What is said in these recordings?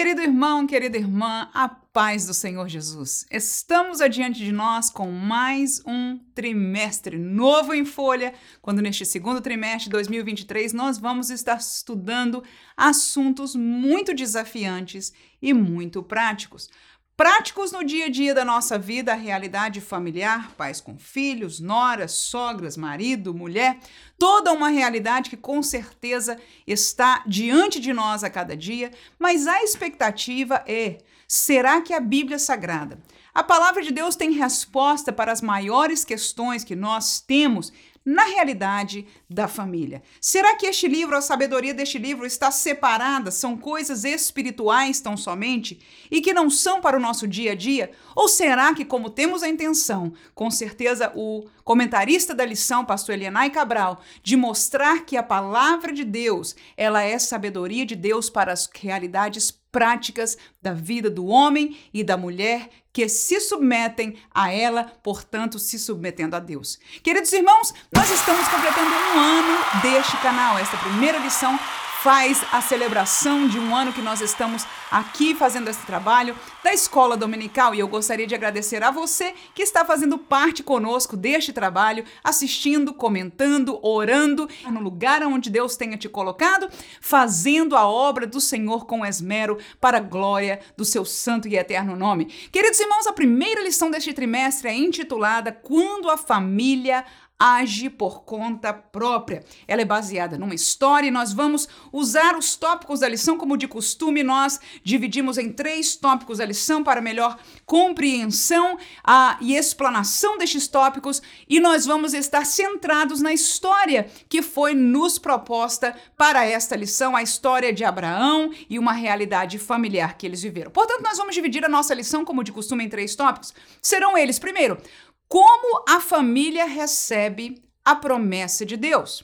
Querido irmão, querida irmã, a paz do Senhor Jesus. Estamos adiante de nós com mais um trimestre novo em folha, quando neste segundo trimestre de 2023 nós vamos estar estudando assuntos muito desafiantes e muito práticos práticos no dia a dia da nossa vida, a realidade familiar, pais com filhos, noras, sogras, marido, mulher, toda uma realidade que com certeza está diante de nós a cada dia, mas a expectativa é: será que a Bíblia Sagrada, a palavra de Deus tem resposta para as maiores questões que nós temos na realidade da família. Será que este livro, a sabedoria deste livro, está separada? São coisas espirituais tão somente e que não são para o nosso dia a dia? Ou será que, como temos a intenção, com certeza o comentarista da lição, pastor Elianai Cabral, de mostrar que a palavra de Deus, ela é sabedoria de Deus para as realidades práticas da vida do homem e da mulher que se submetem a ela, portanto, se submetendo a Deus. Queridos irmãos, nós estamos completando um ano deste canal. Esta primeira lição faz a celebração de um ano que nós estamos aqui fazendo esse trabalho da Escola Dominical. E eu gostaria de agradecer a você que está fazendo parte conosco deste trabalho, assistindo, comentando, orando no lugar onde Deus tenha te colocado, fazendo a obra do Senhor com esmero para a glória do seu santo e eterno nome. Queridos irmãos, a primeira lição deste trimestre é intitulada Quando a família age por conta própria. Ela é baseada numa história e nós vamos usar os tópicos da lição como de costume. Nós dividimos em três tópicos da lição para melhor compreensão a, e explanação destes tópicos e nós vamos estar centrados na história que foi nos proposta para esta lição, a história de Abraão e uma realidade familiar que eles viveram. Portanto, nós vamos dividir a nossa lição como de costume em três tópicos. Serão eles, primeiro, como a família recebe a promessa de Deus.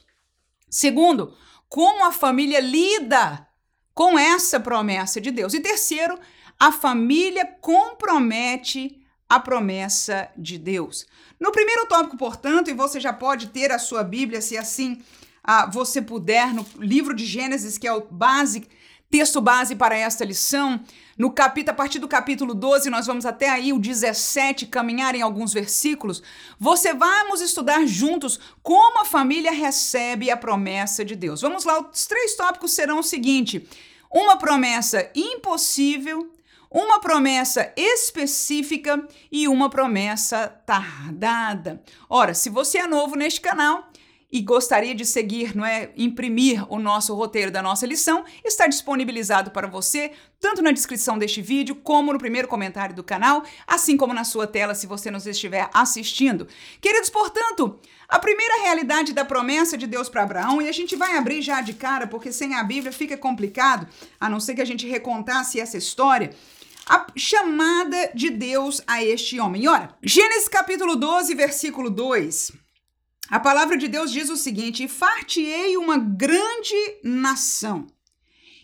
Segundo, como a família lida com essa promessa de Deus. E terceiro, a família compromete a promessa de Deus. No primeiro tópico, portanto, e você já pode ter a sua Bíblia, se assim ah, você puder, no livro de Gênesis, que é o base Texto base para esta lição, no capítulo, a partir do capítulo 12, nós vamos até aí o 17, caminhar em alguns versículos. Você vamos estudar juntos como a família recebe a promessa de Deus. Vamos lá, os três tópicos serão o seguinte: uma promessa impossível, uma promessa específica e uma promessa tardada. Ora, se você é novo neste canal, e gostaria de seguir, não é, imprimir o nosso roteiro da nossa lição, está disponibilizado para você tanto na descrição deste vídeo como no primeiro comentário do canal, assim como na sua tela se você nos estiver assistindo. Queridos, portanto, a primeira realidade da promessa de Deus para Abraão, e a gente vai abrir já de cara, porque sem a Bíblia fica complicado, a não ser que a gente recontasse essa história, a chamada de Deus a este homem. ora, Gênesis capítulo 12, versículo 2. A palavra de Deus diz o seguinte: E far-te-ei uma grande nação,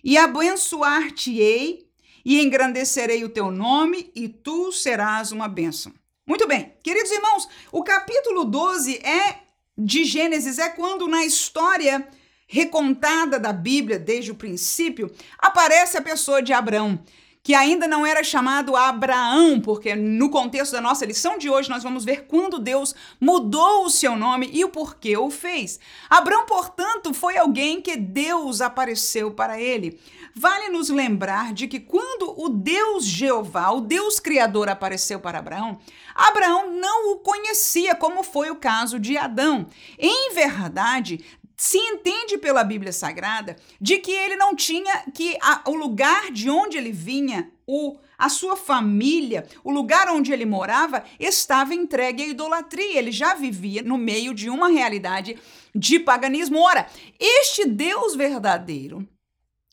e abençoar-te-ei, e engrandecerei o teu nome, e tu serás uma bênção. Muito bem, queridos irmãos, o capítulo 12 é de Gênesis, é quando na história recontada da Bíblia, desde o princípio, aparece a pessoa de Abraão que ainda não era chamado Abraão, porque no contexto da nossa lição de hoje nós vamos ver quando Deus mudou o seu nome e o porquê o fez. Abraão, portanto, foi alguém que Deus apareceu para ele. Vale nos lembrar de que quando o Deus Jeová, o Deus Criador, apareceu para Abraão, Abraão não o conhecia, como foi o caso de Adão. Em verdade, se entende pela Bíblia Sagrada de que ele não tinha que a, o lugar de onde ele vinha, o a sua família, o lugar onde ele morava, estava entregue à idolatria. Ele já vivia no meio de uma realidade de paganismo. Ora, este Deus verdadeiro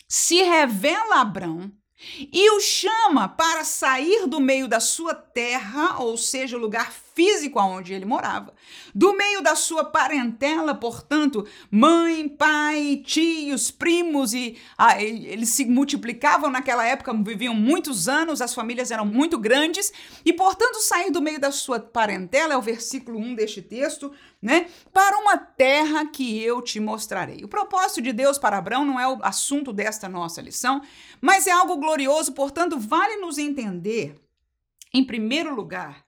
se revela a Abraão e o chama para sair do meio da sua terra, ou seja, o lugar físico onde ele morava, do meio da sua parentela, portanto, mãe, pai, tios, primos, e ah, eles se multiplicavam naquela época, viviam muitos anos, as famílias eram muito grandes, e portanto, sair do meio da sua parentela, é o versículo 1 deste texto, né? Para uma terra que eu te mostrarei. O propósito de Deus para Abraão não é o assunto desta nossa lição, mas é algo glorioso, portanto, vale nos entender, em primeiro lugar,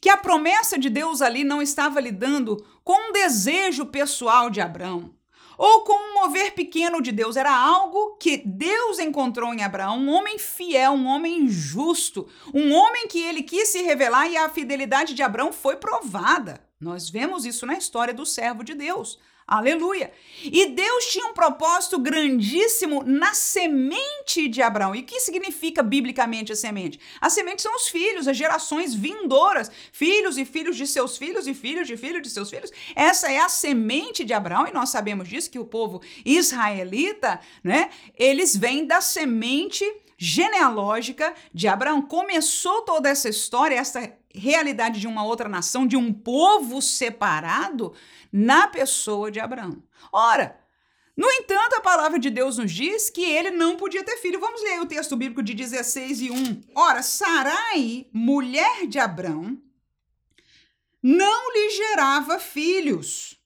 que a promessa de Deus ali não estava lidando com um desejo pessoal de Abraão ou com um mover pequeno de Deus. Era algo que Deus encontrou em Abraão, um homem fiel, um homem justo, um homem que ele quis se revelar e a fidelidade de Abraão foi provada. Nós vemos isso na história do servo de Deus. Aleluia! E Deus tinha um propósito grandíssimo na semente de Abraão. E o que significa biblicamente a semente? A semente são os filhos, as gerações vindouras, filhos e filhos de seus filhos e filhos de filhos de seus filhos. Essa é a semente de Abraão e nós sabemos disso que o povo israelita, né? Eles vêm da semente genealógica de Abraão. Começou toda essa história, essa realidade de uma outra nação, de um povo separado na pessoa de Abraão. Ora, no entanto, a palavra de Deus nos diz que ele não podia ter filho. Vamos ler o texto bíblico de 16 e 1. Ora, Sarai, mulher de Abraão, não lhe gerava filhos.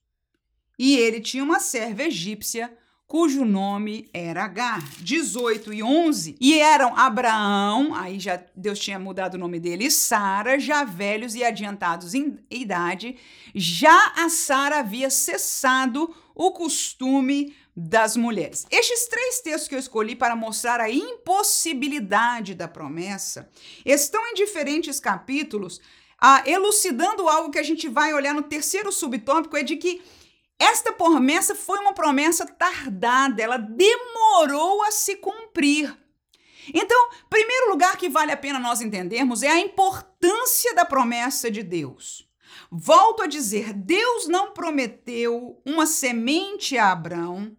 E ele tinha uma serva egípcia cujo nome era Agar. 18 e 11. E eram Abraão, aí já Deus tinha mudado o nome dele, e Sara, já velhos e adiantados em idade. Já a Sara havia cessado o costume das mulheres. Estes três textos que eu escolhi para mostrar a impossibilidade da promessa estão em diferentes capítulos, ah, elucidando algo que a gente vai olhar no terceiro subtópico, é de que esta promessa foi uma promessa tardada, ela demorou a se cumprir. Então, primeiro lugar que vale a pena nós entendermos é a importância da promessa de Deus. Volto a dizer, Deus não prometeu uma semente a Abraão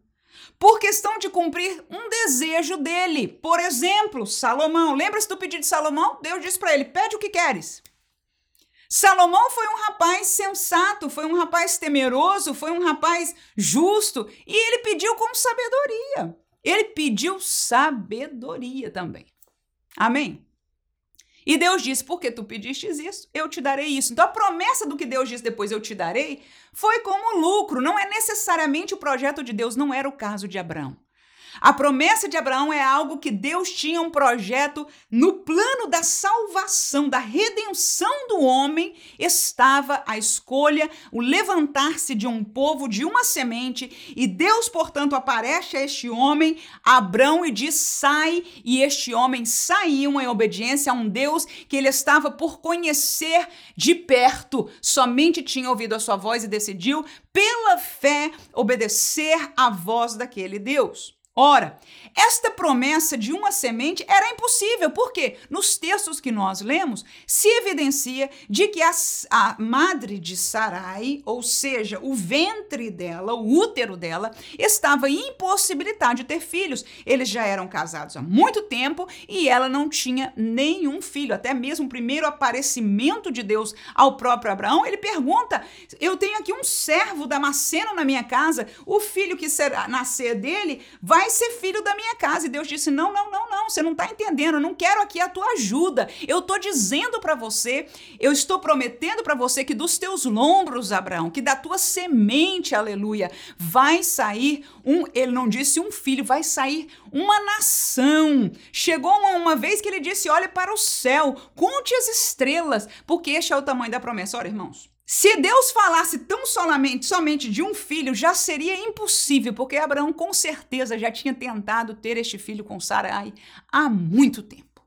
por questão de cumprir um desejo dele. Por exemplo, Salomão. Lembra-se do pedido de Salomão? Deus disse para ele: pede o que queres. Salomão foi um rapaz sensato, foi um rapaz temeroso, foi um rapaz justo e ele pediu com sabedoria. Ele pediu sabedoria também. Amém? E Deus disse: Porque tu pediste isso, eu te darei isso. Então a promessa do que Deus disse depois eu te darei foi como lucro. Não é necessariamente o projeto de Deus, não era o caso de Abraão. A promessa de Abraão é algo que Deus tinha um projeto no plano da salvação, da redenção do homem, estava a escolha, o levantar-se de um povo, de uma semente, e Deus, portanto, aparece a este homem, Abraão, e diz: sai, e este homem saiu em obediência a um Deus que ele estava por conhecer de perto, somente tinha ouvido a sua voz e decidiu, pela fé, obedecer à voz daquele Deus. Ora, esta promessa de uma semente era impossível, porque nos textos que nós lemos se evidencia de que a, a, madre de Sarai, ou seja, o ventre dela, o útero dela, estava impossibilitada de ter filhos. Eles já eram casados há muito tempo e ela não tinha nenhum filho. Até mesmo o primeiro aparecimento de Deus ao próprio Abraão, ele pergunta: Eu tenho aqui um servo damasceno na minha casa, o filho que será nascer dele vai vai ser filho da minha casa. E Deus disse: Não, não, não, não, você não está entendendo. Eu não quero aqui a tua ajuda. Eu estou dizendo para você, eu estou prometendo para você que dos teus lombros, Abraão, que da tua semente, aleluia, vai sair um. Ele não disse um filho, vai sair uma nação. Chegou uma, uma vez que ele disse: Olhe para o céu, conte as estrelas, porque este é o tamanho da promessa. Olha, irmãos. Se Deus falasse tão somente, somente de um filho, já seria impossível, porque Abraão com certeza já tinha tentado ter este filho com Sarai há muito tempo.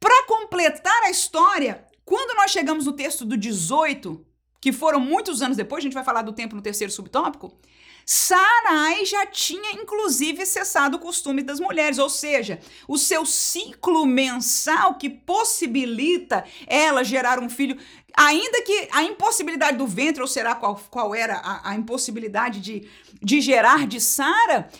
Para completar a história, quando nós chegamos no texto do 18, que foram muitos anos depois, a gente vai falar do tempo no terceiro subtópico, Sarai já tinha inclusive cessado o costume das mulheres, ou seja, o seu ciclo mensal que possibilita ela gerar um filho, ainda que a impossibilidade do ventre, ou será qual, qual era a, a impossibilidade de, de gerar de Sara,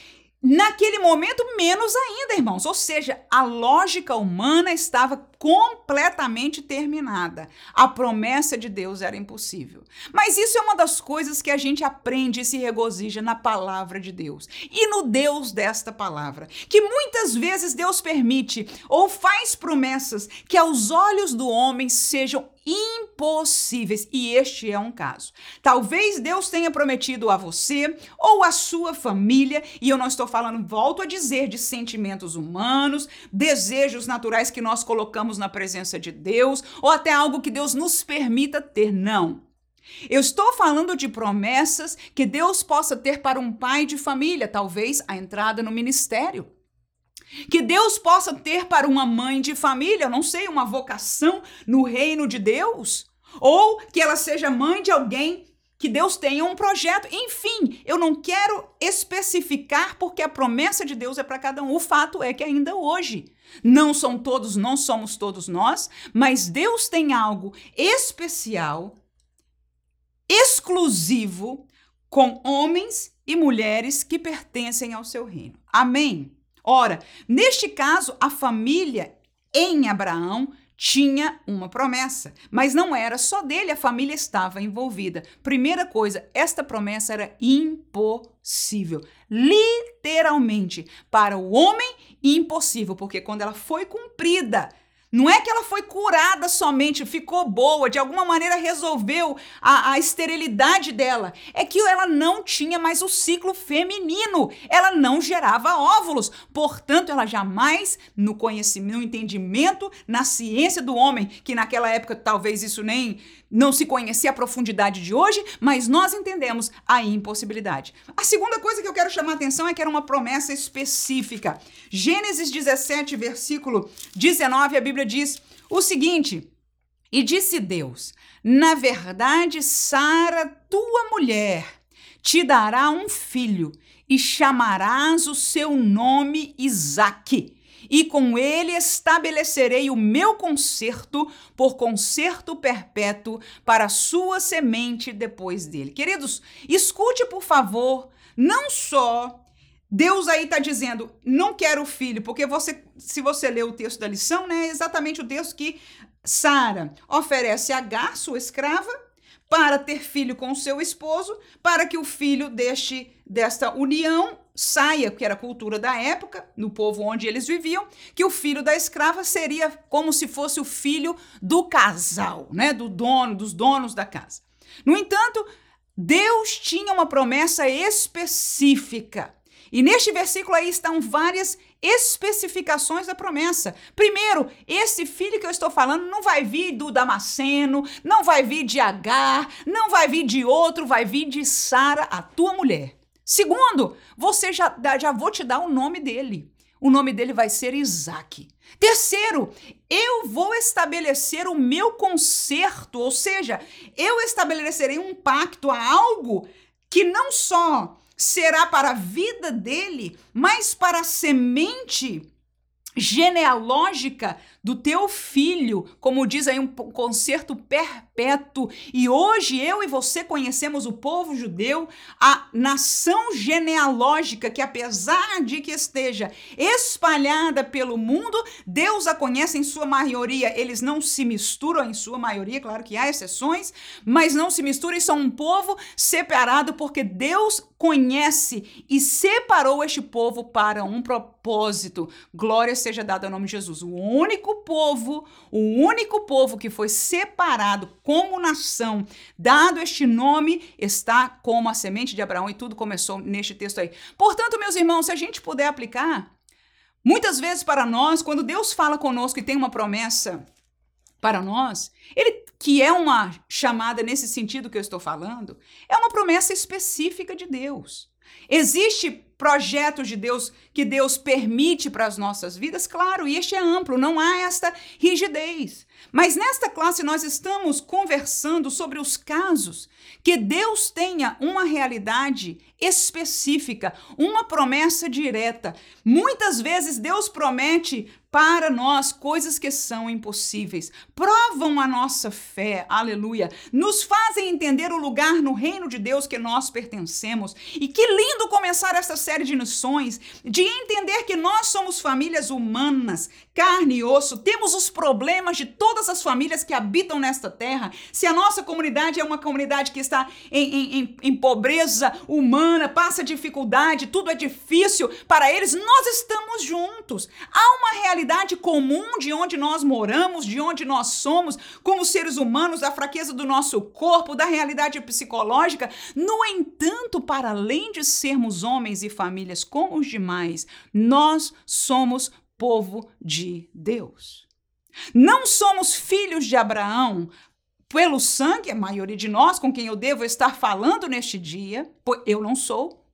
Naquele momento, menos ainda, irmãos. Ou seja, a lógica humana estava completamente terminada. A promessa de Deus era impossível. Mas isso é uma das coisas que a gente aprende e se regozija na palavra de Deus e no Deus desta palavra, que muitas vezes Deus permite ou faz promessas que aos olhos do homem sejam impossíveis, e este é um caso. Talvez Deus tenha prometido a você ou a sua família, e eu não estou falando, volto a dizer, de sentimentos humanos, desejos naturais que nós colocamos na presença de Deus, ou até algo que Deus nos permita ter, não. Eu estou falando de promessas que Deus possa ter para um pai de família, talvez a entrada no ministério. Que Deus possa ter para uma mãe de família, não sei, uma vocação no reino de Deus, ou que ela seja mãe de alguém que Deus tenha um projeto. Enfim, eu não quero especificar porque a promessa de Deus é para cada um. O fato é que ainda hoje não são todos, não somos todos nós, mas Deus tem algo especial, exclusivo com homens e mulheres que pertencem ao seu reino. Amém. Ora, neste caso, a família em Abraão tinha uma promessa, mas não era só dele, a família estava envolvida. Primeira coisa, esta promessa era impossível. Literalmente, para o homem, impossível, porque quando ela foi cumprida, não é que ela foi curada somente, ficou boa, de alguma maneira resolveu a, a, esterilidade dela. É que ela não tinha mais o ciclo feminino, ela não gerava óvulos. Portanto, ela jamais, no conhecimento, no entendimento, na ciência do homem, que naquela época talvez isso nem não se conhecia a profundidade de hoje, mas nós entendemos a impossibilidade. A segunda coisa que eu quero chamar a atenção é que era uma promessa específica. Gênesis 17, versículo 19, a Bíblia diz o seguinte: E disse Deus: Na verdade, Sara, tua mulher, te dará um filho, e chamarás o seu nome Isaque e com ele estabelecerei o meu conserto por conserto perpétuo para a sua semente depois dele. Queridos, escute por favor, não só Deus aí está dizendo, não quero filho, porque você, se você ler o texto da lição, né, é exatamente o texto que Sara oferece a Agar, sua escrava, para ter filho com seu esposo, para que o filho deste desta união saia, que era a cultura da época, no povo onde eles viviam, que o filho da escrava seria como se fosse o filho do casal, né, do dono, dos donos da casa. No entanto, Deus tinha uma promessa específica. E neste versículo aí estão várias especificações da promessa. Primeiro, esse filho que eu estou falando não vai vir do Damasceno, não vai vir de Agar, não vai vir de outro, vai vir de Sara, a tua mulher. Segundo, você já, já vou te dar o nome dele. O nome dele vai ser Isaac. Terceiro, eu vou estabelecer o meu conserto, ou seja, eu estabelecerei um pacto a algo que não só será para a vida dele, mas para a semente genealógica do teu filho, como diz aí um concerto perpétuo. E hoje eu e você conhecemos o povo judeu, a nação genealógica que apesar de que esteja espalhada pelo mundo, Deus a conhece em sua maioria. Eles não se misturam em sua maioria, claro que há exceções, mas não se misturam e são um povo separado porque Deus conhece e separou este povo para um propósito. Glória seja dada ao nome de Jesus. O único povo, o único povo que foi separado como nação, dado este nome, está como a semente de Abraão e tudo começou neste texto aí. Portanto, meus irmãos, se a gente puder aplicar, muitas vezes para nós, quando Deus fala conosco e tem uma promessa para nós, ele que é uma chamada nesse sentido que eu estou falando, é uma promessa específica de Deus. Existe projetos de Deus que Deus permite para as nossas vidas? Claro, e este é amplo, não há esta rigidez. Mas nesta classe nós estamos conversando sobre os casos que Deus tenha uma realidade específica, uma promessa direta. Muitas vezes Deus promete para nós coisas que são impossíveis, provam a nossa fé, aleluia, nos fazem entender o lugar no reino de Deus que nós pertencemos. E que lindo começar esta série de noções de entender que nós somos famílias humanas, carne e osso, temos os problemas de todas as famílias que habitam nesta terra. Se a nossa comunidade é uma comunidade que está em, em, em, pobreza humana, passa dificuldade, tudo é difícil para eles, nós estamos juntos. Há uma realidade comum de onde nós moramos, de onde nós somos, como seres humanos, da fraqueza do nosso corpo, da realidade psicológica. No entanto, para além de sermos homens e famílias como os demais, nós somos povo de Deus. Não somos filhos de Abraão pelo sangue, a maioria de nós com quem eu devo estar falando neste dia, pois eu não sou.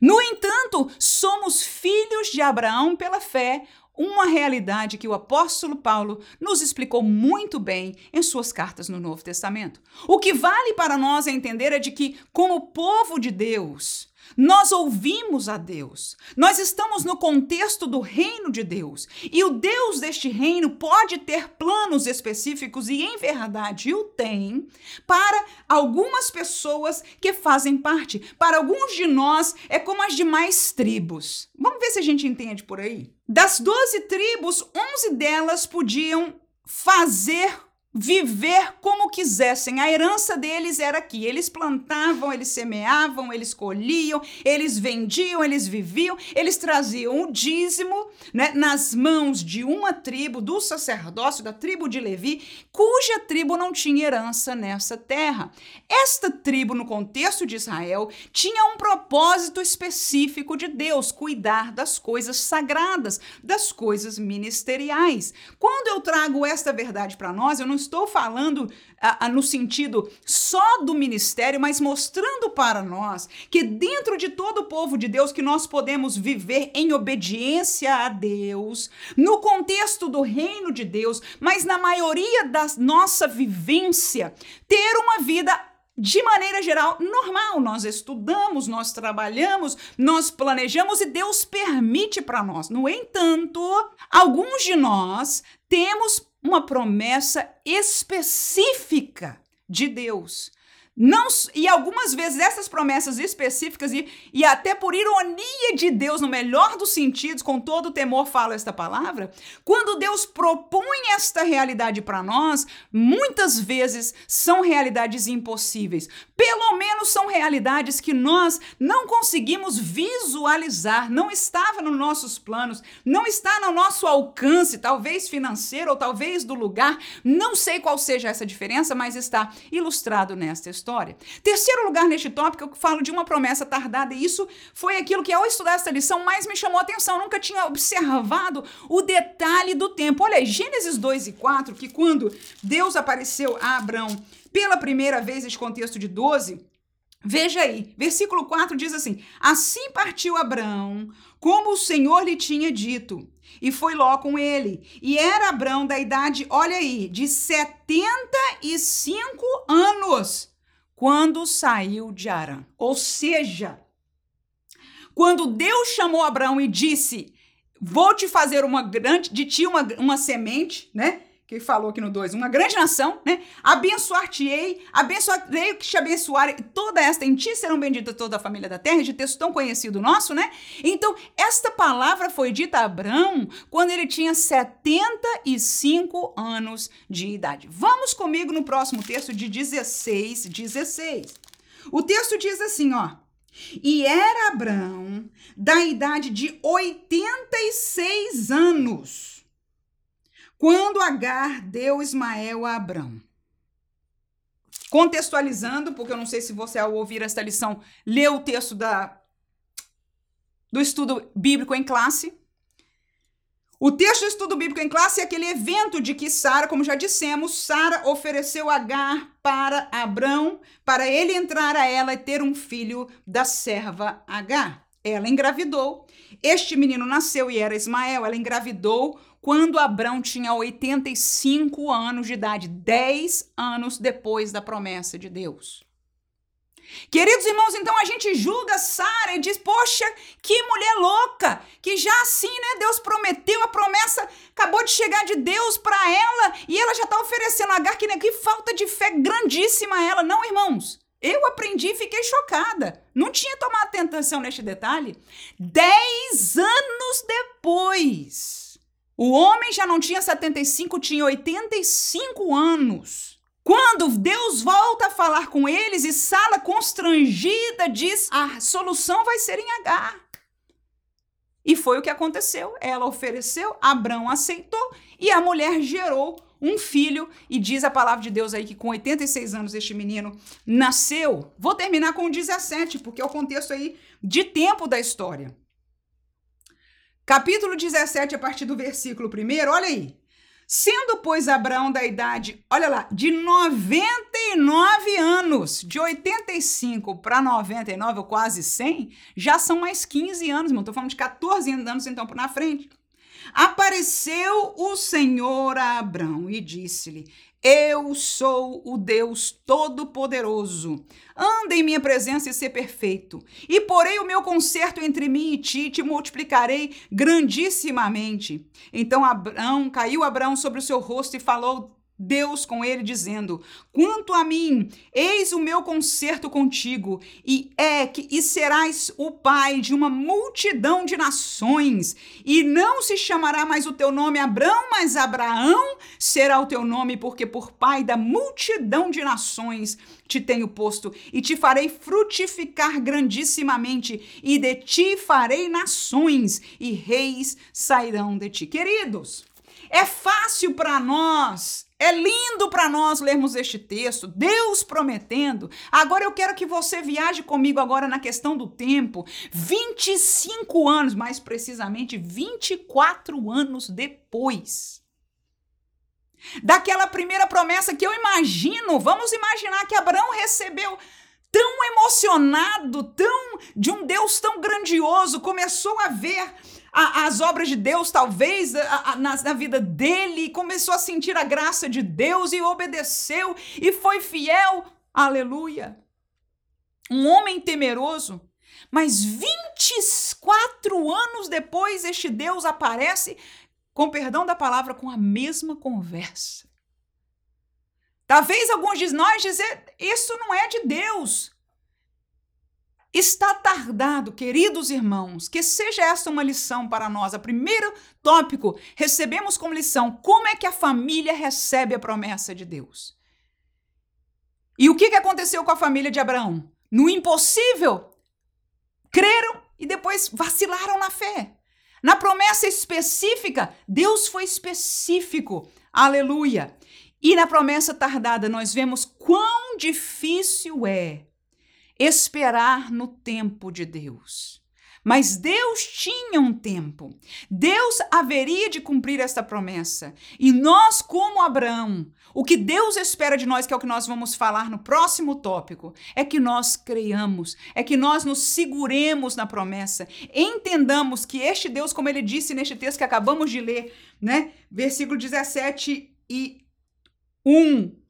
No entanto, somos filhos de Abraão pela fé, uma realidade que o apóstolo Paulo nos explicou muito bem em suas cartas no Novo Testamento. O que vale para nós entender é de que, como povo de Deus, nós ouvimos a Deus. Nós estamos no contexto do reino de Deus. E o Deus deste reino pode ter planos específicos, e em verdade o tem, para algumas pessoas que fazem parte. Para alguns de nós, é como as demais tribos. Vamos ver se a gente entende por aí. Das 12 tribos, 11 delas podiam fazer viver como quisessem. A herança deles era aqui. Eles plantavam, eles semeavam, eles colhiam, eles vendiam, eles viviam, eles traziam o dízimo né, nas mãos de uma tribo, do sacerdócio, da tribo de Levi, cuja tribo não tinha herança nessa terra. Esta tribo, no contexto de Israel, tinha um propósito específico de Deus, cuidar das coisas sagradas, das coisas ministeriais. Quando eu trago esta verdade para nós, eu não estou falando ah, ah, no sentido só do ministério, mas mostrando para nós que dentro de todo o povo de Deus que nós podemos viver em obediência a Deus, no contexto do reino de Deus, mas na maioria da nossa vivência, ter uma vida de maneira geral, normal. Nós estudamos, nós trabalhamos, nós planejamos e Deus permite para nós. No entanto, alguns de nós temos uma promessa específica de Deus não, e algumas vezes essas promessas específicas, e, e até por ironia de Deus, no melhor dos sentidos, com todo o temor fala esta palavra, quando Deus propõe esta realidade para nós, muitas vezes são realidades impossíveis. Pelo menos são realidades que nós não conseguimos visualizar, não estava nos nossos planos, não está no nosso alcance, talvez financeiro ou talvez do lugar, não sei qual seja essa diferença, mas está ilustrado nesta história história. Terceiro lugar neste tópico, eu falo de uma promessa tardada, e isso foi aquilo que, ao estudar essa lição, mais me chamou a atenção. Eu nunca tinha observado o detalhe do tempo. Olha, Gênesis 2 e 4, que quando Deus apareceu a Abrão pela primeira vez, neste contexto de 12, Veja aí, versículo 4 diz assim: Assim partiu Abrão, como o Senhor lhe tinha dito, e foi Ló com ele. E era Abrão da idade, olha aí, de 75 anos quando saiu de Arã. Ou seja, quando Deus chamou Abraão e disse: Vou te fazer uma grande, de ti uma, uma semente, né? Que falou aqui no 2, uma grande nação, né? Abençoar-te-ei, abençoarei que te abençoarei, toda esta em ti serão benditas toda a família da terra, de texto tão conhecido nosso, né? Então, esta palavra foi dita a Abraão quando ele tinha 75 anos de idade. Vamos comigo no próximo texto de 16, 16. O texto diz assim, ó: E era Abraão da idade de 86 anos quando Agar deu Ismael a Abrão. Contextualizando, porque eu não sei se você, ao ouvir esta lição, leu o texto da, do estudo bíblico em classe. O texto do estudo bíblico em classe é aquele evento de que Sara, como já dissemos, Sara ofereceu Agar para Abrão, para ele entrar a ela e ter um filho da serva Agar. Ela engravidou. Este menino nasceu e era Ismael. Ela engravidou quando Abrão tinha 85 anos de idade, 10 anos depois da promessa de Deus. Queridos irmãos, então a gente julga Sara e diz: Poxa, que mulher louca! Que já assim, né? Deus prometeu, a promessa acabou de chegar de Deus para ela e ela já está oferecendo a Agar. Que, né, que falta de fé grandíssima ela. Não, irmãos. Eu aprendi e fiquei chocada. Não tinha tomado atenção neste detalhe. Dez anos depois, o homem já não tinha 75, tinha 85 anos. Quando Deus volta a falar com eles e Sala constrangida diz: a solução vai ser em H. E foi o que aconteceu. Ela ofereceu, Abraão aceitou e a mulher gerou um filho, e diz a palavra de Deus aí que com 86 anos este menino nasceu. Vou terminar com 17, porque é o contexto aí de tempo da história. Capítulo 17, a partir do versículo 1, olha aí. Sendo, pois, Abraão da idade, olha lá, de 99 anos, de 85 para 99, ou quase 100, já são mais 15 anos, irmão. Estou falando de 14 anos, então, na frente. Apareceu o Senhor a Abrão e disse-lhe: Eu sou o Deus Todo-Poderoso. Anda em minha presença e ser perfeito. E porei o meu conserto entre mim e ti, te multiplicarei grandissimamente. Então Abrão caiu Abraão sobre o seu rosto e falou Deus com ele, dizendo: Quanto a mim, eis o meu concerto contigo, e é que e serás o pai de uma multidão de nações, e não se chamará mais o teu nome Abrão, mas Abraão será o teu nome, porque por pai da multidão de nações te tenho posto, e te farei frutificar grandissimamente, e de ti farei nações, e reis sairão de ti. Queridos, é fácil para nós é lindo para nós lermos este texto, Deus prometendo. Agora eu quero que você viaje comigo agora na questão do tempo. 25 anos, mais precisamente 24 anos depois. Daquela primeira promessa que eu imagino, vamos imaginar que Abraão recebeu tão emocionado, tão de um Deus tão grandioso, começou a ver a, as obras de Deus, talvez, a, a, na, na vida dele, começou a sentir a graça de Deus e obedeceu e foi fiel. Aleluia. Um homem temeroso. Mas 24 anos depois, este Deus aparece, com perdão da palavra, com a mesma conversa. Talvez alguns de nós dizer, isso não é de Deus. Está tardado, queridos irmãos, que seja esta uma lição para nós. O primeiro tópico, recebemos como lição como é que a família recebe a promessa de Deus. E o que aconteceu com a família de Abraão? No impossível, creram e depois vacilaram na fé. Na promessa específica, Deus foi específico. Aleluia. E na promessa tardada, nós vemos quão difícil é esperar no tempo de Deus. Mas Deus tinha um tempo. Deus haveria de cumprir esta promessa. E nós, como Abraão, o que Deus espera de nós, que é o que nós vamos falar no próximo tópico, é que nós creiamos, é que nós nos seguremos na promessa, entendamos que este Deus, como ele disse neste texto que acabamos de ler, né? Versículo 17 e 1.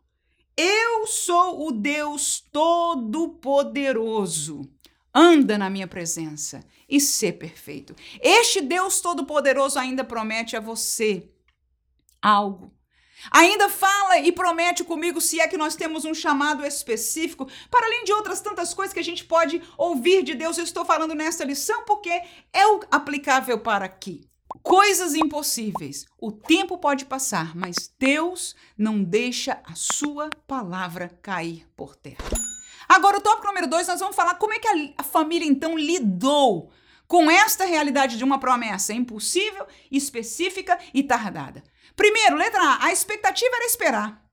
Eu sou o Deus Todo-Poderoso. Anda na minha presença e ser perfeito. Este Deus Todo-Poderoso ainda promete a você algo. Ainda fala e promete comigo se é que nós temos um chamado específico, para além de outras tantas coisas que a gente pode ouvir de Deus. Eu estou falando nesta lição porque é aplicável para aqui coisas impossíveis. O tempo pode passar, mas Deus não deixa a sua palavra cair por terra. Agora, o tópico número dois, nós vamos falar como é que a, a família então lidou com esta realidade de uma promessa impossível, específica e tardada. Primeiro, letra A, a expectativa era esperar.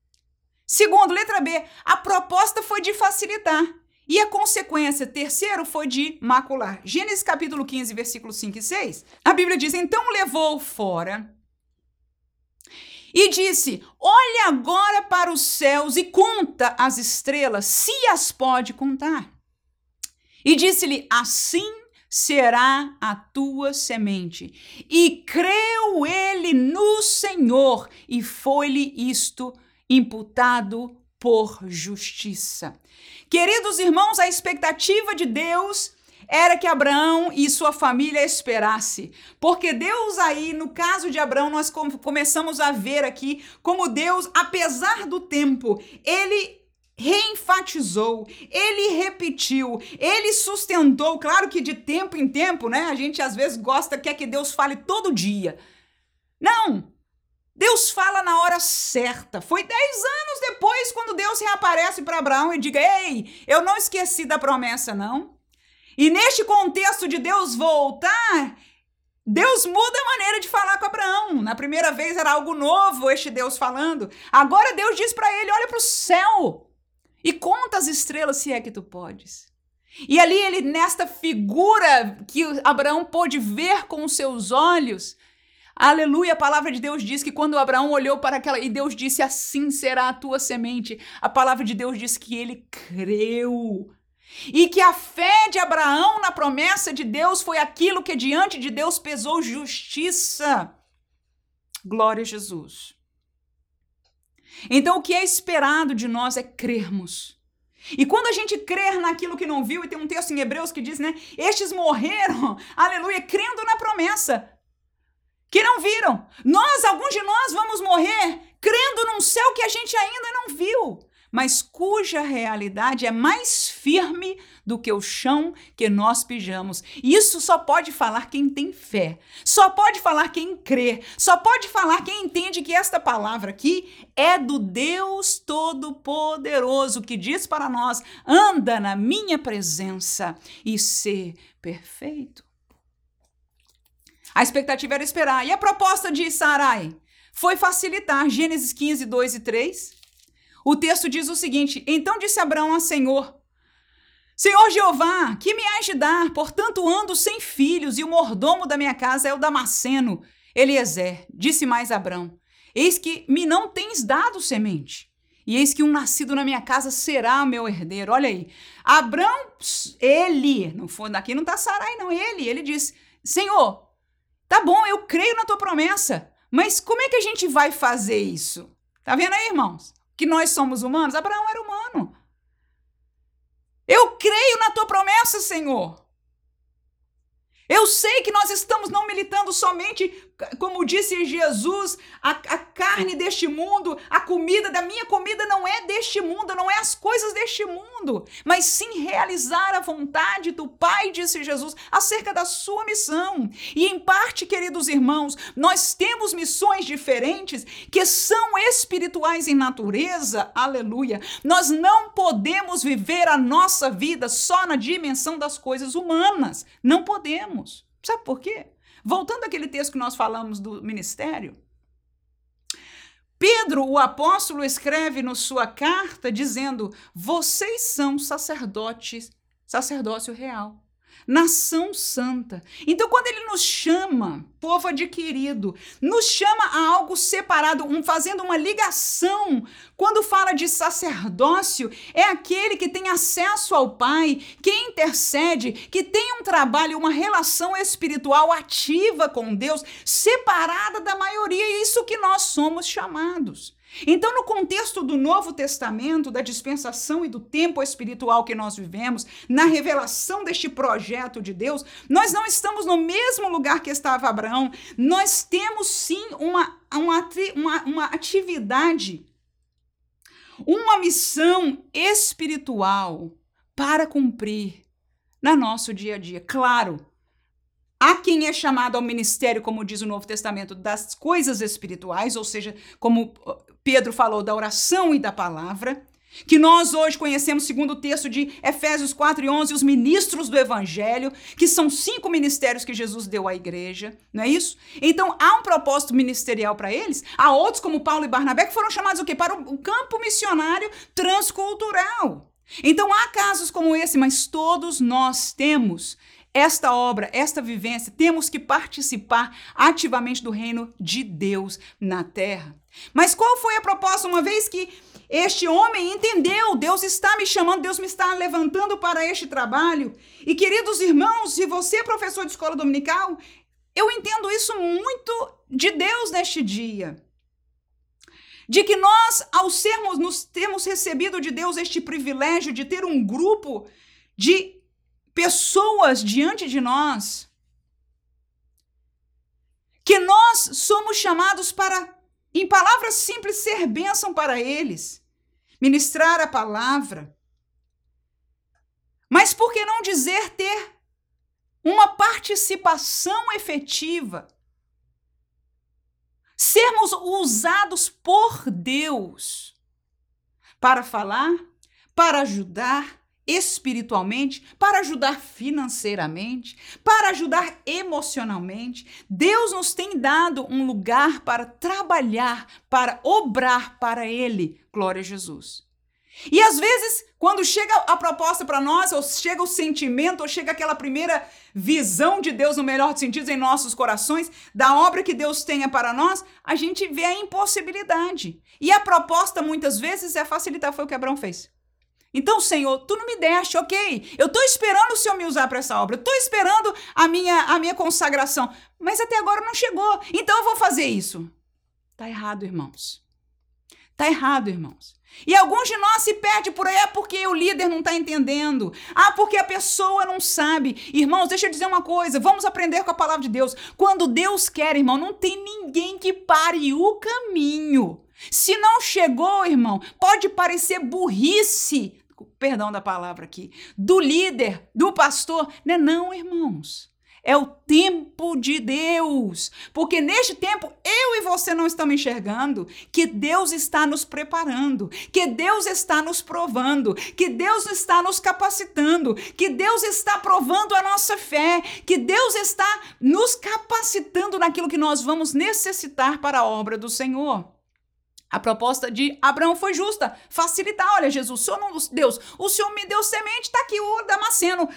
Segundo, letra B, a proposta foi de facilitar. E a consequência, terceiro, foi de macular. Gênesis capítulo 15, versículos 5 e 6. A Bíblia diz: Então levou fora e disse: Olhe agora para os céus e conta as estrelas, se as pode contar. E disse-lhe: Assim será a tua semente. E creu ele no Senhor, e foi-lhe isto imputado por justiça. Queridos irmãos, a expectativa de Deus era que Abraão e sua família esperasse. Porque Deus aí, no caso de Abraão, nós começamos a ver aqui como Deus, apesar do tempo, ele reenfatizou, ele repetiu, ele sustentou. Claro que de tempo em tempo, né? A gente às vezes gosta, quer que Deus fale todo dia. Não! Deus fala na hora certa. Foi dez anos depois, quando Deus reaparece para Abraão e diga: Ei, eu não esqueci da promessa, não. E neste contexto de Deus voltar, Deus muda a maneira de falar com Abraão. Na primeira vez era algo novo, este Deus falando. Agora Deus diz para ele: Olha para o céu e conta as estrelas se é que tu podes. E ali ele, nesta figura que Abraão pôde ver com os seus olhos, Aleluia, a palavra de Deus diz que quando Abraão olhou para aquela e Deus disse assim será a tua semente, a palavra de Deus diz que ele creu. E que a fé de Abraão na promessa de Deus foi aquilo que diante de Deus pesou justiça. Glória a Jesus. Então, o que é esperado de nós é crermos. E quando a gente crer naquilo que não viu, e tem um texto em Hebreus que diz, né? Estes morreram, aleluia, crendo na promessa que não viram. Nós, alguns de nós, vamos morrer crendo num céu que a gente ainda não viu, mas cuja realidade é mais firme do que o chão que nós pijamos. Isso só pode falar quem tem fé, só pode falar quem crê, só pode falar quem entende que esta palavra aqui é do Deus Todo-Poderoso que diz para nós: anda na minha presença e ser perfeito. A expectativa era esperar. E a proposta de Sarai foi facilitar. Gênesis 15, 2 e 3. O texto diz o seguinte: Então disse Abraão a Senhor: Senhor Jeová, que me hás de dar? Portanto, ando sem filhos, e o mordomo da minha casa é o Damasceno, Eliezer. Disse mais Abraão: Eis que me não tens dado semente. E eis que um nascido na minha casa será meu herdeiro. Olha aí. Abraão, ele, não foi daqui não está Sarai, não. Ele, ele diz: Senhor, Tá bom, eu creio na tua promessa, mas como é que a gente vai fazer isso? Tá vendo aí, irmãos? Que nós somos humanos? Abraão era humano. Eu creio na tua promessa, Senhor. Eu sei que nós estamos não militando somente, como disse Jesus, a, a, carne deste mundo, a comida da minha comida não é deste mundo, não é as coisas deste mundo, mas sim realizar a vontade do Pai, disse Jesus, acerca da sua missão. E em parte, queridos irmãos, nós temos missões diferentes que são espirituais em natureza, aleluia. Nós não podemos viver a nossa vida só na dimensão das coisas humanas, não podemos. Sabe por quê? Voltando àquele texto que nós falamos do ministério, Pedro, o apóstolo, escreve na sua carta dizendo: Vocês são sacerdotes, sacerdócio real nação santa. Então, quando ele nos chama, povo adquirido, nos chama a algo separado, um, fazendo uma ligação. Quando fala de sacerdócio, é aquele que tem acesso ao Pai, que intercede, que tem um trabalho, uma relação espiritual ativa com Deus, separada da maioria. Isso que nós somos chamados. Então, no contexto do Novo Testamento, da dispensação e do tempo espiritual que nós vivemos, na revelação deste projeto de Deus, nós não estamos no mesmo lugar que estava Abraão. Nós temos sim uma, uma, uma, uma atividade, uma missão espiritual para cumprir no nosso dia a dia. Claro, Há quem é chamado ao ministério, como diz o Novo Testamento, das coisas espirituais, ou seja, como Pedro falou da oração e da palavra, que nós hoje conhecemos, segundo o texto de Efésios 4 e 11, os ministros do evangelho, que são cinco ministérios que Jesus deu à igreja, não é isso? Então, há um propósito ministerial para eles. Há outros, como Paulo e Barnabé, que foram chamados o quê? Para o campo missionário transcultural. Então, há casos como esse, mas todos nós temos esta obra, esta vivência, temos que participar ativamente do reino de Deus na terra. Mas qual foi a proposta? Uma vez que este homem entendeu, Deus está me chamando, Deus me está levantando para este trabalho. E queridos irmãos, se você é professor de escola dominical, eu entendo isso muito de Deus neste dia. De que nós, ao sermos, nos temos recebido de Deus este privilégio de ter um grupo de pessoas diante de nós, que nós somos chamados para em palavras simples, ser bênção para eles. ministrar a palavra. Mas por que não dizer ter uma participação efetiva? Sermos usados por Deus para falar, para ajudar, espiritualmente, para ajudar financeiramente, para ajudar emocionalmente. Deus nos tem dado um lugar para trabalhar, para obrar para Ele. Glória a Jesus. E às vezes, quando chega a proposta para nós, ou chega o sentimento, ou chega aquela primeira visão de Deus, no melhor dos sentidos, em nossos corações, da obra que Deus tenha para nós, a gente vê a impossibilidade. E a proposta, muitas vezes, é facilitar. Foi o que Abraão fez. Então, Senhor, tu não me deste, ok? Eu estou esperando o Senhor me usar para essa obra. Estou esperando a minha, a minha consagração. Mas até agora não chegou. Então eu vou fazer isso. Tá errado, irmãos. Tá errado, irmãos. E alguns de nós se perdem por aí, é porque o líder não está entendendo. Ah, porque a pessoa não sabe. Irmãos, deixa eu dizer uma coisa. Vamos aprender com a palavra de Deus. Quando Deus quer, irmão, não tem ninguém que pare o caminho. Se não chegou, irmão, pode parecer burrice perdão da palavra aqui, do líder, do pastor. Não é não, irmãos. É o tempo de Deus. Porque neste tempo, eu e você não estamos enxergando que Deus está nos preparando, que Deus está nos provando, que Deus está nos capacitando, que Deus está provando a nossa fé, que Deus está nos capacitando naquilo que nós vamos necessitar para a obra do Senhor. A proposta de Abraão foi justa, facilitar. Olha, Jesus, o Senhor não, Deus, o Senhor me deu semente, está aqui o Damasceno.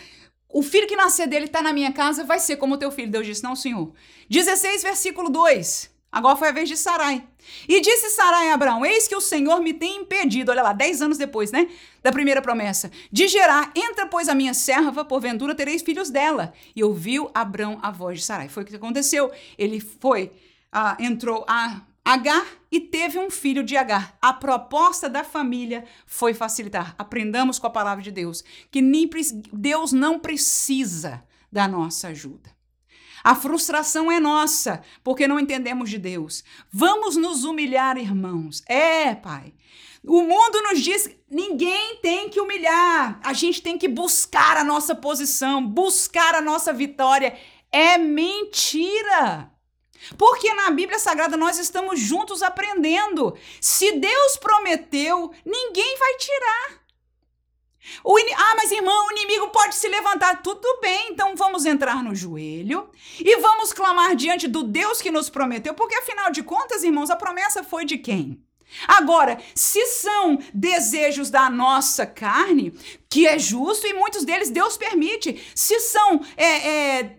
O filho que nascer dele está na minha casa, vai ser como o teu filho. Deus disse, não, Senhor. 16, versículo 2. Agora foi a vez de Sarai. E disse Sarai a Abraão: Eis que o Senhor me tem impedido, olha lá, dez anos depois, né? Da primeira promessa, de gerar. Entra, pois, a minha serva, porventura tereis filhos dela. E ouviu Abraão a voz de Sarai. Foi o que aconteceu. Ele foi, ah, entrou a Agar e teve um filho de Agar. A proposta da família foi facilitar. Aprendamos com a palavra de Deus que nem, Deus não precisa da nossa ajuda. A frustração é nossa, porque não entendemos de Deus. Vamos nos humilhar, irmãos. É, Pai. O mundo nos diz: ninguém tem que humilhar. A gente tem que buscar a nossa posição, buscar a nossa vitória. É mentira. Porque na Bíblia Sagrada nós estamos juntos aprendendo. Se Deus prometeu, ninguém vai tirar. O Ah, mas irmão, o inimigo pode se levantar. Tudo bem, então vamos entrar no joelho e vamos clamar diante do Deus que nos prometeu, porque afinal de contas, irmãos, a promessa foi de quem? Agora, se são desejos da nossa carne, que é justo e muitos deles Deus permite, se são é, é,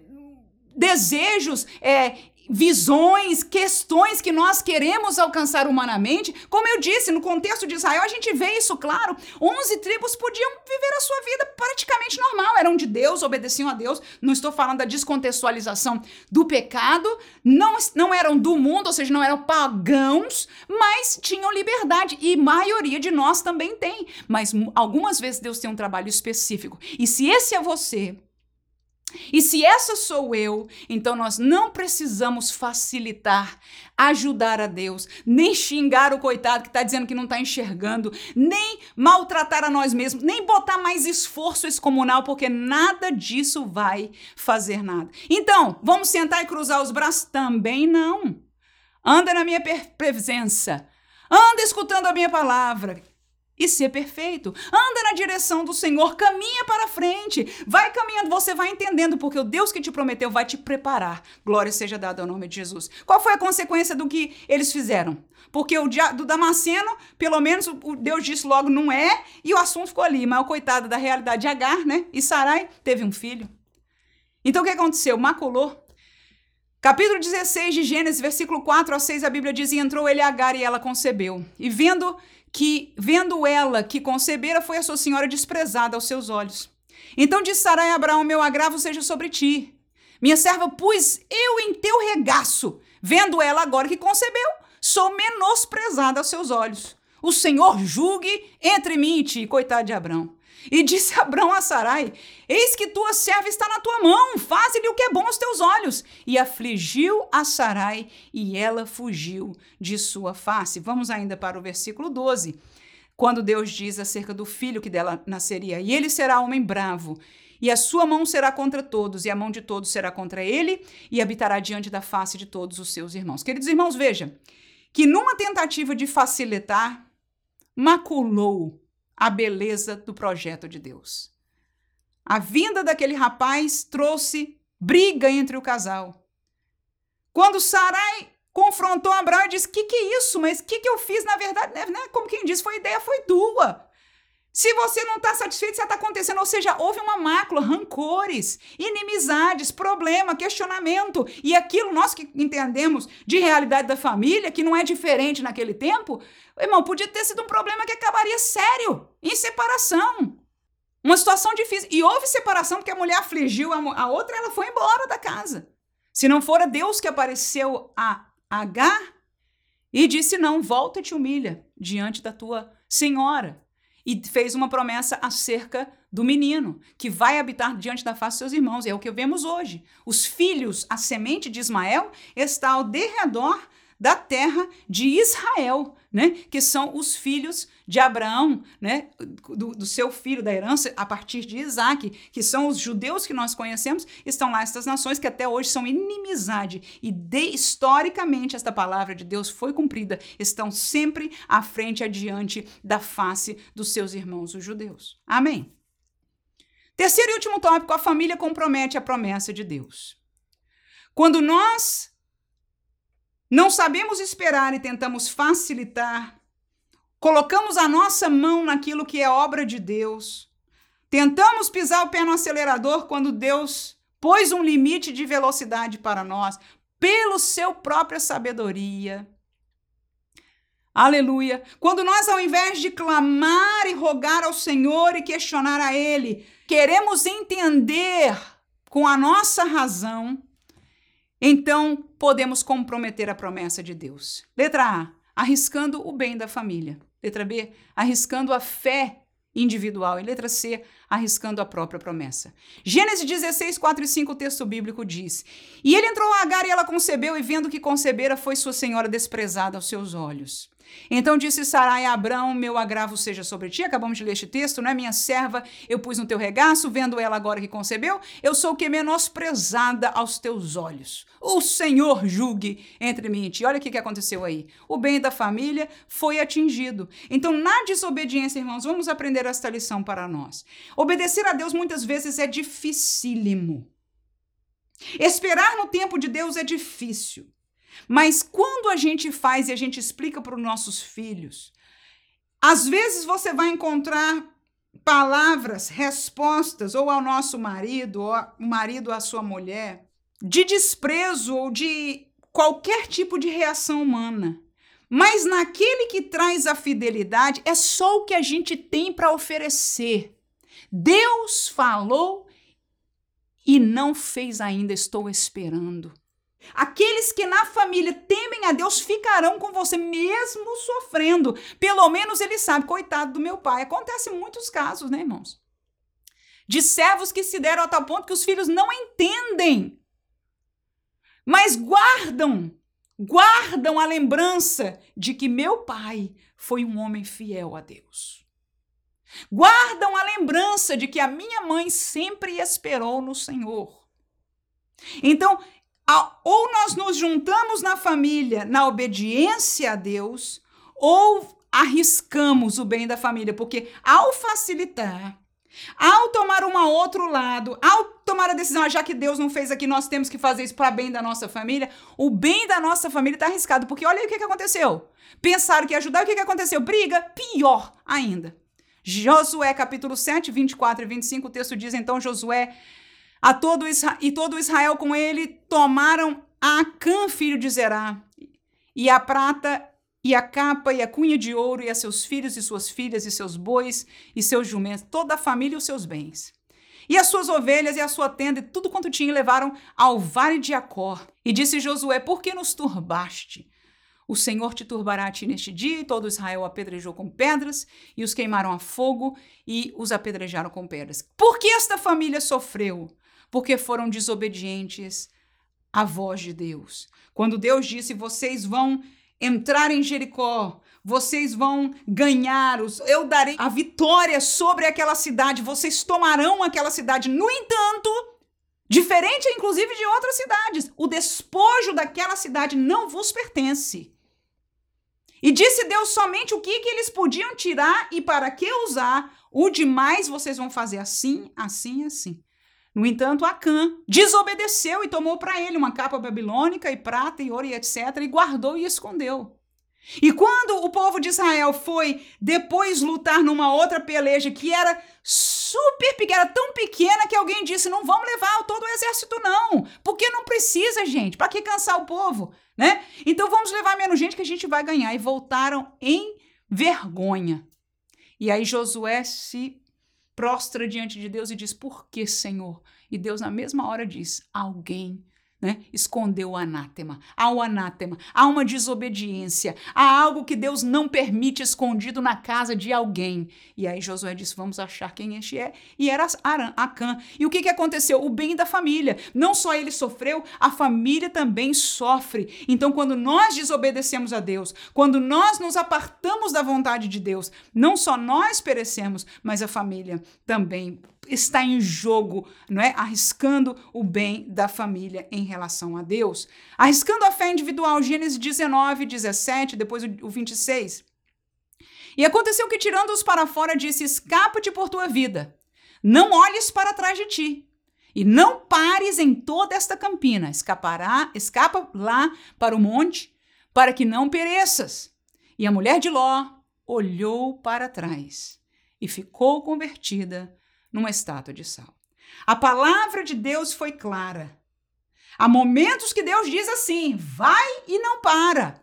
desejos é, visões, questões que nós queremos alcançar humanamente. Como eu disse, no contexto de Israel, a gente vê isso claro. Onze tribos podiam viver a sua vida praticamente normal, eram de Deus, obedeciam a Deus. Não estou falando da descontextualização do pecado, não, não eram do mundo, ou seja, não eram pagãos, mas tinham liberdade. E maioria de nós também tem. Mas algumas vezes Deus tem um trabalho específico. E se esse é você, e se essa sou eu, então nós não precisamos facilitar, ajudar a Deus, nem xingar o coitado que está dizendo que não está enxergando, nem maltratar a nós mesmos, nem botar mais esforço excomunal, porque nada disso vai fazer nada. Então, vamos sentar e cruzar os braços? Também não. Anda na minha presença. Anda escutando a minha palavra e ser perfeito. Anda na direção do Senhor, caminha para frente, vai caminhando, você vai entendendo, porque o Deus que te prometeu vai te preparar. Glória seja dada ao nome de Jesus. Qual foi a consequência do que eles fizeram? Porque o do Damasceno, pelo menos o Deus disse logo não é, e o assunto ficou ali. Mas o coitado da realidade de Agar, né? E Sarai teve um filho. Então o que aconteceu? Maculou. Capítulo 16 de Gênesis, versículo 4 a 6, a Bíblia diz: E entrou ele Agar e ela concebeu. E vendo que, vendo ela que concebera, foi a sua senhora desprezada aos seus olhos. Então disse Sarai a Abraão: Meu agravo seja sobre ti. Minha serva pus eu em teu regaço. Vendo ela agora que concebeu, sou menosprezada aos seus olhos. O Senhor julgue entre mim e ti, coitado de Abraão. E disse Abraão a Sarai: Eis que tua serva está na tua mão, faze-lhe o que é bom aos teus olhos. E afligiu a Sarai, e ela fugiu de sua face. Vamos ainda para o versículo 12. quando Deus diz acerca do filho que dela nasceria: E ele será homem bravo, e a sua mão será contra todos, e a mão de todos será contra ele, e habitará diante da face de todos os seus irmãos. Queridos irmãos, veja que numa tentativa de facilitar, maculou a beleza do projeto de Deus. A vinda daquele rapaz trouxe briga entre o casal. Quando Sarai confrontou Abraão e disse: Que que é isso? Mas que, que eu fiz? Na verdade, né, né? Como quem disse, foi ideia, foi tua. Se você não está satisfeito, isso está acontecendo. Ou seja, houve uma mácula, rancores, inimizades, problema, questionamento. E aquilo nós que entendemos de realidade da família, que não é diferente naquele tempo, irmão, podia ter sido um problema que acabaria sério, em separação. Uma situação difícil. E houve separação porque a mulher afligiu a, outra, ela foi embora da casa. Se não fora Deus que apareceu a Agar e disse: Não, volta e te humilha diante da tua senhora. E fez uma promessa acerca do menino, que vai habitar diante da face dos seus irmãos. E é o que vemos hoje. Os filhos, a semente de Ismael, está ao derredor da terra de Israel, né? Que são os filhos de Abraão, né? Do, do, seu filho da herança a partir de Isaac, que são os judeus que nós conhecemos, estão lá estas nações que até hoje são inimizade e de, historicamente esta palavra de Deus foi cumprida, estão sempre à frente adiante da face dos seus irmãos os judeus. Amém. Terceiro e último tópico, a família compromete a promessa de Deus. Quando nós não sabemos esperar e tentamos facilitar. Colocamos a nossa mão naquilo que é obra de Deus. Tentamos pisar o pé no acelerador quando Deus pôs um limite de velocidade para nós, pelo seu própria sabedoria. Aleluia. Quando nós, ao invés de clamar e rogar ao Senhor e questionar a Ele, queremos entender com a nossa razão, então, podemos comprometer a promessa de Deus. Letra A, arriscando o bem da família. Letra B, arriscando a fé individual. E letra C, arriscando a própria promessa. Gênesis 16, 4 e 5, o texto bíblico diz: E ele entrou a Agar e ela concebeu, e vendo que concebera, foi sua senhora desprezada aos seus olhos. Então disse Sarai a Abrão: Meu agravo seja sobre ti. Acabamos de ler este texto, não é? Minha serva, eu pus no teu regaço, vendo ela agora que concebeu, eu sou que menosprezada aos teus olhos. O Senhor julgue entre mim e ti. Olha o que aconteceu aí. O bem da família foi atingido. Então, na desobediência, irmãos, vamos aprender esta lição para nós. Obedecer a Deus muitas vezes é dificílimo. Esperar no tempo de Deus é difícil. Mas quando a gente faz e a gente explica para os nossos filhos, às vezes você vai encontrar palavras, respostas, ou ao nosso marido, ou o marido à sua mulher, de desprezo ou de qualquer tipo de reação humana. Mas naquele que traz a fidelidade, é só o que a gente tem para oferecer. Deus falou e não fez ainda, estou esperando. Aqueles que na família temem a Deus ficarão com você, mesmo sofrendo. Pelo menos ele sabe, coitado do meu pai. Acontece muitos casos, né, irmãos? De servos que se deram a tal ponto que os filhos não entendem, mas guardam, guardam a lembrança de que meu pai foi um homem fiel a Deus. Guardam a lembrança de que a minha mãe sempre esperou no Senhor. Então, ou nós nos juntamos na família na obediência a Deus, ou arriscamos o bem da família, porque ao facilitar, ao tomar um outro lado, ao tomar a decisão, ah, já que Deus não fez aqui, nós temos que fazer isso para bem da nossa família, o bem da nossa família está arriscado, porque olha aí o que, que aconteceu. Pensaram que ia ajudar, o que, que aconteceu? Briga, pior ainda. Josué capítulo 7, 24 e 25, o texto diz então Josué a todo e todo Israel com ele tomaram Acã, filho de Zerá, e a prata, e a capa, e a cunha de ouro, e a seus filhos e suas filhas, e seus bois, e seus jumentos, toda a família e os seus bens. E as suas ovelhas e a sua tenda, e tudo quanto tinha, levaram ao vale de Acor. E disse Josué: Por que nos turbaste? O Senhor te turbará a ti neste dia, e todo Israel apedrejou com pedras, e os queimaram a fogo, e os apedrejaram com pedras. Por que esta família sofreu? Porque foram desobedientes à voz de Deus. Quando Deus disse: Vocês vão entrar em Jericó, vocês vão ganhar, os, eu darei a vitória sobre aquela cidade, vocês tomarão aquela cidade. No entanto, diferente inclusive de outras cidades, o despojo daquela cidade não vos pertence. E disse Deus somente o que, que eles podiam tirar e para que usar, o demais vocês vão fazer assim, assim, assim. No entanto, Acã desobedeceu e tomou para ele uma capa babilônica e prata e ouro e etc. e guardou e escondeu. E quando o povo de Israel foi depois lutar numa outra peleja que era super pequena, tão pequena que alguém disse: não vamos levar todo o exército, não, porque não precisa, gente, para que cansar o povo, né? Então vamos levar menos gente que a gente vai ganhar. E voltaram em vergonha. E aí Josué se prostra diante de Deus e diz: Por que, Senhor? E Deus, na mesma hora, diz: Alguém né? Escondeu o anátema. Há o anátema, há uma desobediência, há algo que Deus não permite escondido na casa de alguém. E aí Josué disse: Vamos achar quem este é. E era Aram, Acã. E o que, que aconteceu? O bem da família. Não só ele sofreu, a família também sofre. Então, quando nós desobedecemos a Deus, quando nós nos apartamos da vontade de Deus, não só nós perecemos, mas a família também está em jogo, não é? Arriscando o bem da família em relação a Deus. Arriscando a fé individual, Gênesis 19, 17, depois o 26. E aconteceu que, tirando-os para fora, disse: Escapa-te por tua vida, não olhes para trás de ti. E não pares em toda esta campina, escapará, escapa lá para o monte, para que não pereças. E a mulher de Ló olhou para trás e ficou convertida numa estátua de sal. A palavra de Deus foi clara. Há momentos que Deus diz assim: vai e não para.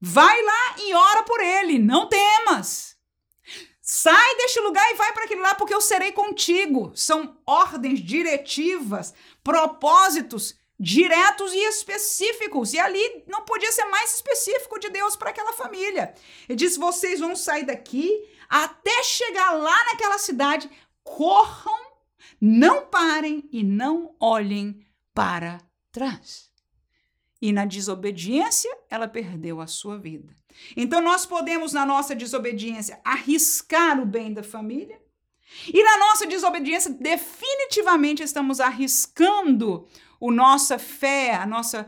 Vai lá e ora por ele, não temas. Sai deste lugar e vai para aquele lá, porque eu serei contigo. São ordens diretivas, propósitos diretos e específicos. E ali não podia ser mais específico de Deus para aquela família. Ele diz: vocês vão sair daqui até chegar lá naquela cidade, corram, não parem e não olhem para trás. E na desobediência, ela perdeu a sua vida. Então, nós podemos, na nossa desobediência, arriscar o bem da família. E na nossa desobediência, definitivamente estamos arriscando a nossa fé, a nossa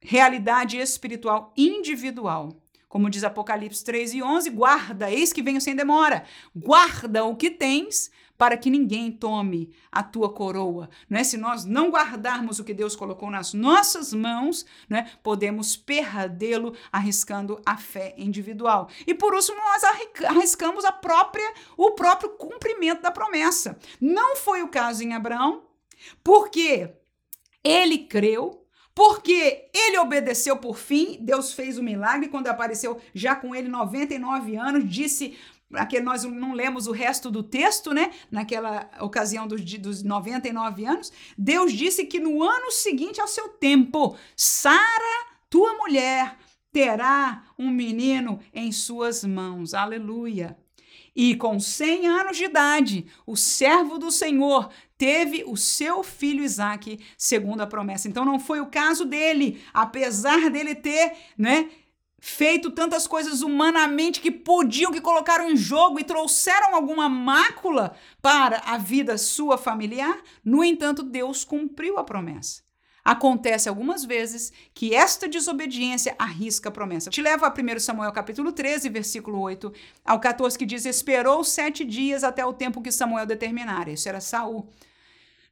realidade espiritual individual. Como diz Apocalipse 3 e 11, guarda, eis que venho sem demora. Guarda o que tens para que ninguém tome a tua coroa. Né? Se nós não guardarmos o que Deus colocou nas nossas mãos, né, podemos perdê-lo arriscando a fé individual. E por último, nós arriscamos a própria, o próprio cumprimento da promessa. Não foi o caso em Abraão, porque ele creu, porque ele obedeceu por fim, Deus fez o milagre quando apareceu já com ele 99 anos, disse aqui nós não lemos o resto do texto, né? Naquela ocasião dos, dos 99 anos, Deus disse que no ano seguinte ao seu tempo, Sara, tua mulher, terá um menino em suas mãos. Aleluia. E com 100 anos de idade, o servo do Senhor teve o seu filho Isaac, segundo a promessa. Então não foi o caso dele, apesar dele ter, né, feito tantas coisas humanamente que podiam, que colocaram em jogo e trouxeram alguma mácula para a vida sua familiar, no entanto, Deus cumpriu a promessa. Acontece algumas vezes que esta desobediência arrisca a promessa. Te levo a 1 Samuel capítulo 13, versículo 8 ao 14, que diz: Esperou sete dias até o tempo que Samuel determinara. Isso era Saul.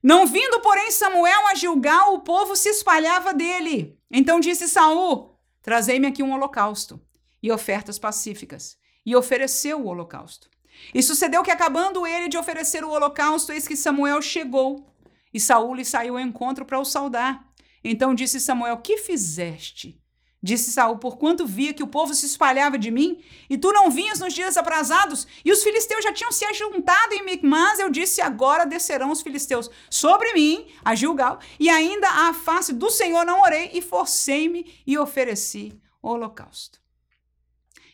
Não vindo, porém, Samuel a Gilgal, o povo se espalhava dele. Então disse Saul: Trazei-me aqui um holocausto e ofertas pacíficas. E ofereceu o holocausto. E sucedeu que, acabando ele de oferecer o holocausto, eis que Samuel chegou. E Saul lhe saiu ao encontro para o saudar. Então disse Samuel: Que fizeste? Disse Saul, porquanto via que o povo se espalhava de mim, e tu não vinhas nos dias aprazados, e os filisteus já tinham se ajuntado em Micmas, eu disse, agora descerão os filisteus sobre mim, a Gilgal, e ainda à face do Senhor não orei, e forcei-me e ofereci holocausto.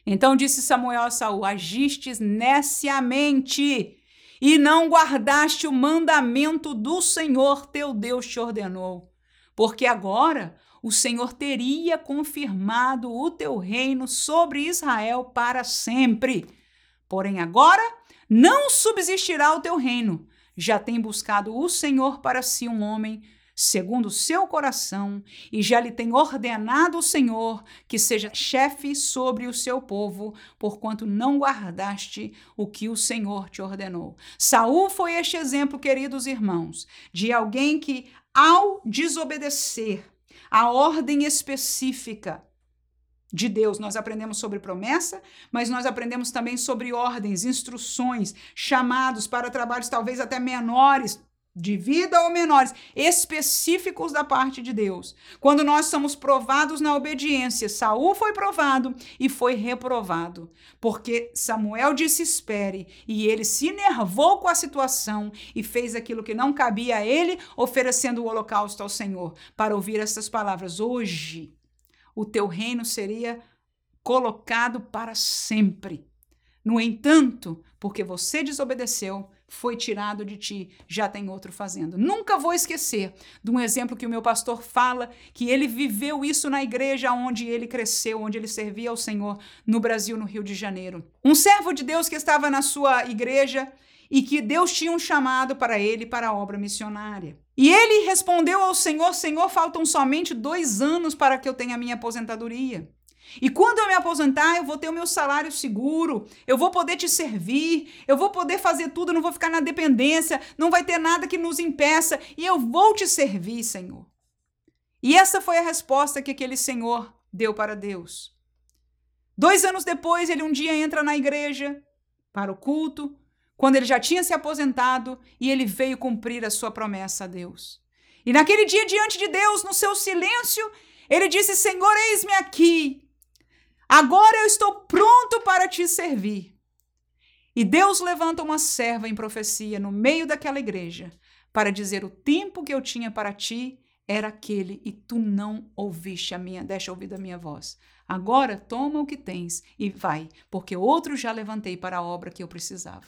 Então disse Samuel a Saul, agistes neciamente, e não guardaste o mandamento do Senhor teu Deus te ordenou, porque agora o Senhor teria confirmado o teu reino sobre Israel para sempre. Porém, agora não subsistirá o teu reino. Já tem buscado o Senhor para si um homem segundo o seu coração, e já lhe tem ordenado o Senhor que seja chefe sobre o seu povo, porquanto não guardaste o que o Senhor te ordenou. Saul foi este exemplo, queridos irmãos, de alguém que ao desobedecer a ordem específica de Deus. Nós aprendemos sobre promessa, mas nós aprendemos também sobre ordens, instruções, chamados para trabalhos talvez até menores de vida ou menores, específicos da parte de Deus. Quando nós somos provados na obediência, Saul foi provado e foi reprovado, porque Samuel disse espere, e ele se nervou com a situação e fez aquilo que não cabia a ele, oferecendo o holocausto ao Senhor, para ouvir essas palavras: hoje o teu reino seria colocado para sempre. No entanto, porque você desobedeceu, foi tirado de ti, já tem outro fazendo. Nunca vou esquecer de um exemplo que o meu pastor fala, que ele viveu isso na igreja onde ele cresceu, onde ele servia ao Senhor, no Brasil, no Rio de Janeiro. Um servo de Deus que estava na sua igreja e que Deus tinha um chamado para ele para a obra missionária. E ele respondeu ao Senhor: Senhor, faltam somente dois anos para que eu tenha minha aposentadoria. E quando eu me aposentar, eu vou ter o meu salário seguro, eu vou poder te servir, eu vou poder fazer tudo, não vou ficar na dependência, não vai ter nada que nos impeça, e eu vou te servir, Senhor. E essa foi a resposta que aquele senhor deu para Deus. Dois anos depois, ele um dia entra na igreja para o culto, quando ele já tinha se aposentado, e ele veio cumprir a sua promessa a Deus. E naquele dia, diante de Deus, no seu silêncio, ele disse: Senhor, eis-me aqui. Agora eu estou pronto para te servir. E Deus levanta uma serva em profecia no meio daquela igreja para dizer: O tempo que eu tinha para ti era aquele e tu não ouviste a minha, deixa ouvir a minha voz. Agora toma o que tens e vai, porque outro já levantei para a obra que eu precisava.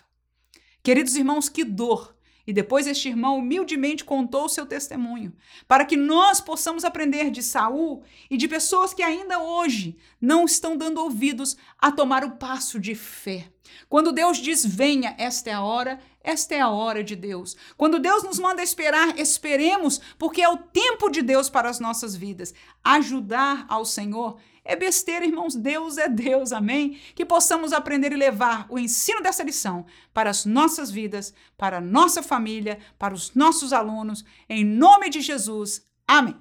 Queridos irmãos, que dor e depois este irmão humildemente contou o seu testemunho, para que nós possamos aprender de Saul e de pessoas que ainda hoje não estão dando ouvidos a tomar o passo de fé. Quando Deus diz venha, esta é a hora, esta é a hora de Deus. Quando Deus nos manda esperar, esperemos, porque é o tempo de Deus para as nossas vidas. Ajudar ao Senhor é besteira, irmãos. Deus é Deus, amém? Que possamos aprender e levar o ensino dessa lição para as nossas vidas, para a nossa família, para os nossos alunos, em nome de Jesus. Amém.